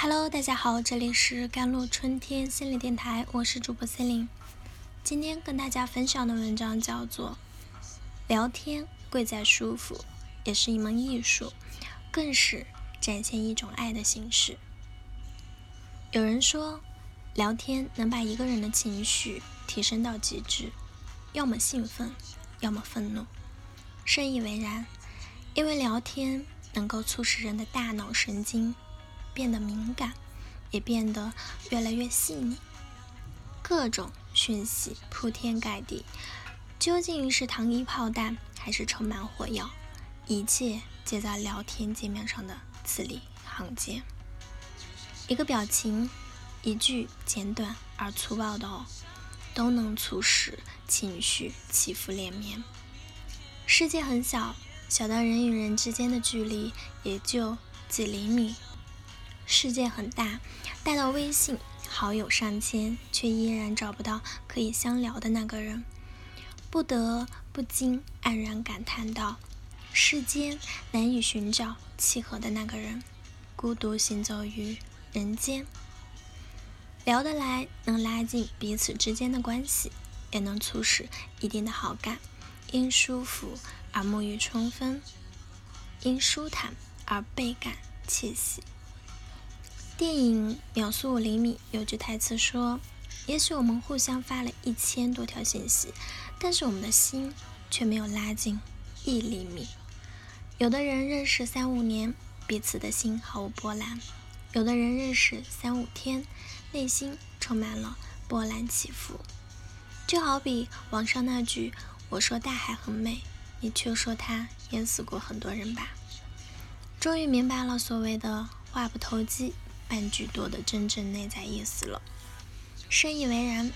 Hello，大家好，这里是甘露春天心理电台，我是主播 c e l i n e 今天跟大家分享的文章叫做《聊天贵在舒服》，也是一门艺术，更是展现一种爱的形式。有人说，聊天能把一个人的情绪提升到极致，要么兴奋，要么愤怒。深以为然，因为聊天能够促使人的大脑神经。变得敏感，也变得越来越细腻。各种讯息铺天盖地，究竟是糖衣炮弹，还是充满火药？一切皆在聊天界面上的字里行间。一个表情，一句简短而粗暴的“哦”，都能促使情绪起伏连绵。世界很小，小到人与人之间的距离也就几厘米。世界很大，大到微信好友上千，却依然找不到可以相聊的那个人，不得不禁黯然感叹道：世间难以寻找契合的那个人，孤独行走于人间。聊得来，能拉近彼此之间的关系，也能促使一定的好感，因舒服而沐浴春风，因舒坦而倍感窃喜。电影《秒速五厘米》有句台词说：“也许我们互相发了一千多条信息，但是我们的心却没有拉近一厘米。”有的人认识三五年，彼此的心毫无波澜；有的人认识三五天，内心充满了波澜起伏。就好比网上那句：“我说大海很美，你却说它淹死过很多人吧。”终于明白了所谓的“话不投机”。半句多的真正内在意思了，深以为然。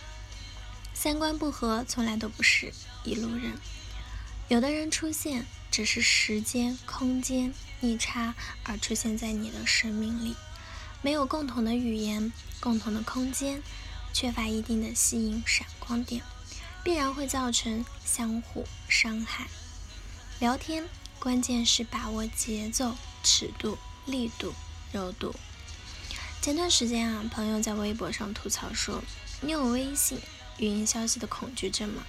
三观不合从来都不是一路人，有的人出现只是时间空间逆差而出现在你的生命里，没有共同的语言、共同的空间，缺乏一定的吸引闪光点，必然会造成相互伤害。聊天关键是把握节奏、尺度、力度、柔度。前段时间啊，朋友在微博上吐槽说：“你有微信语音消息的恐惧症吗？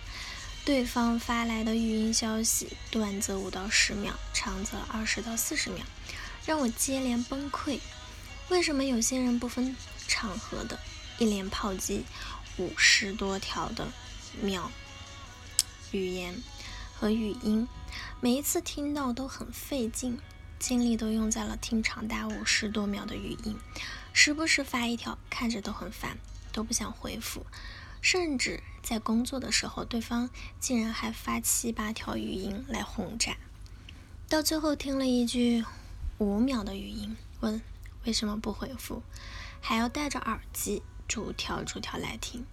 对方发来的语音消息，短则五到十秒，长则二十到四十秒，让我接连崩溃。为什么有些人不分场合的，一连炮击五十多条的秒语言和语音，每一次听到都很费劲，精力都用在了听长达五十多秒的语音。”时不时发一条，看着都很烦，都不想回复。甚至在工作的时候，对方竟然还发七八条语音来轰炸。到最后听了一句五秒的语音，问为什么不回复，还要戴着耳机逐条逐条来听。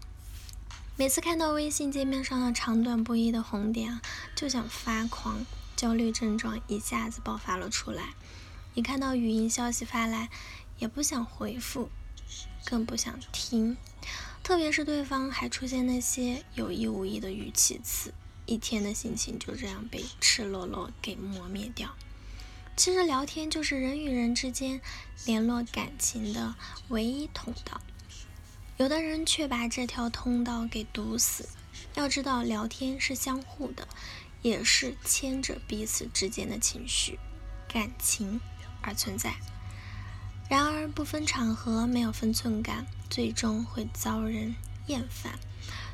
每次看到微信界面上的长短不一的红点啊，就想发狂，焦虑症状一下子爆发了出来。一看到语音消息发来，也不想回复，更不想听，特别是对方还出现那些有意无意的语气词，一天的心情就这样被赤裸裸给磨灭掉。其实聊天就是人与人之间联络感情的唯一通道，有的人却把这条通道给堵死。要知道，聊天是相互的，也是牵着彼此之间的情绪、感情而存在。然而，不分场合、没有分寸感，最终会遭人厌烦。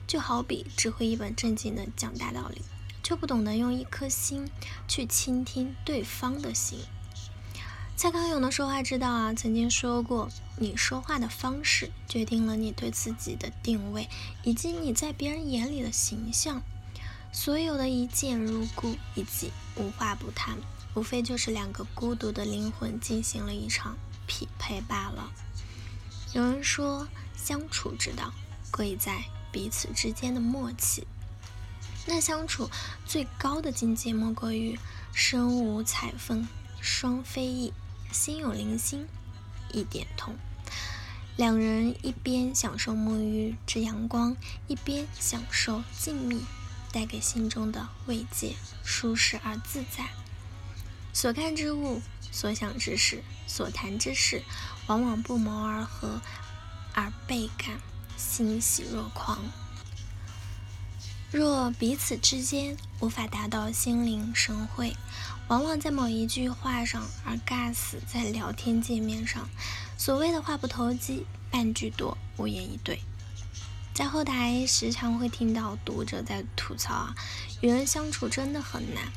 就好比只会一本正经的讲大道理，却不懂得用一颗心去倾听对方的心。蔡康永的说话之道啊，曾经说过：“你说话的方式，决定了你对自己的定位，以及你在别人眼里的形象。所有的一见如故，以及无话不谈，无非就是两个孤独的灵魂进行了一场。”匹配罢了。有人说，相处之道贵在彼此之间的默契。那相处最高的境界，莫过于身无彩凤双飞翼，心有灵犀一点通。两人一边享受沐浴之阳光，一边享受静谧带给心中的慰藉，舒适而自在。所看之物。所想之事、所谈之事，往往不谋而合，而倍感欣喜若狂。若彼此之间无法达到心领神会，往往在某一句话上而尬死在聊天界面上。所谓的话不投机半句多，无言以对。在后台时常会听到读者在吐槽啊，与人相处真的很难，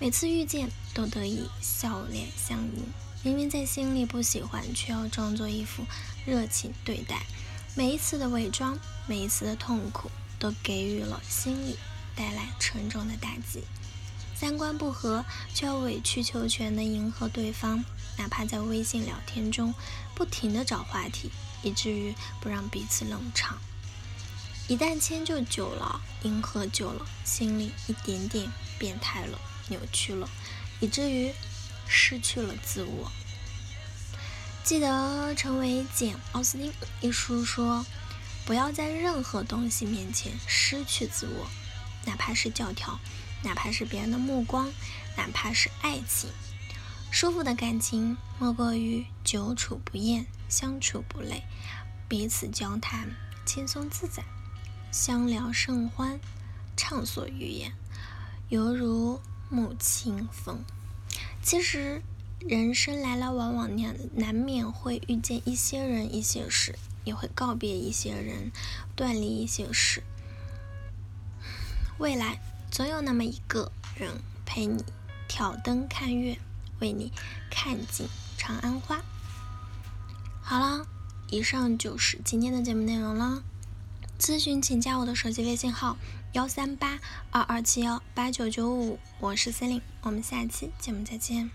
每次遇见都得以笑脸相迎，明明在心里不喜欢，却要装作一副热情对待。每一次的伪装，每一次的痛苦。都给予了心里带来沉重的打击，三观不合却要委曲求全的迎合对方，哪怕在微信聊天中不停的找话题，以至于不让彼此冷场。一旦迁就久了，迎合久了，心里一点点变态了，扭曲了，以至于失去了自我。记得成为简·奥斯汀一书说。不要在任何东西面前失去自我，哪怕是教条，哪怕是别人的目光，哪怕是爱情。舒服的感情莫过于久处不厌，相处不累，彼此交谈轻松自在，相聊甚欢，畅所欲言，犹如沐清风。其实，人生来来往往，难难免会遇见一些人，一些事。也会告别一些人，断离一些事。未来总有那么一个人陪你挑灯看月，为你看尽长安花。好了，以上就是今天的节目内容了。咨询请加我的手机微信号：幺三八二二七幺八九九五，我是 c e l i n e 我们下期节目再见。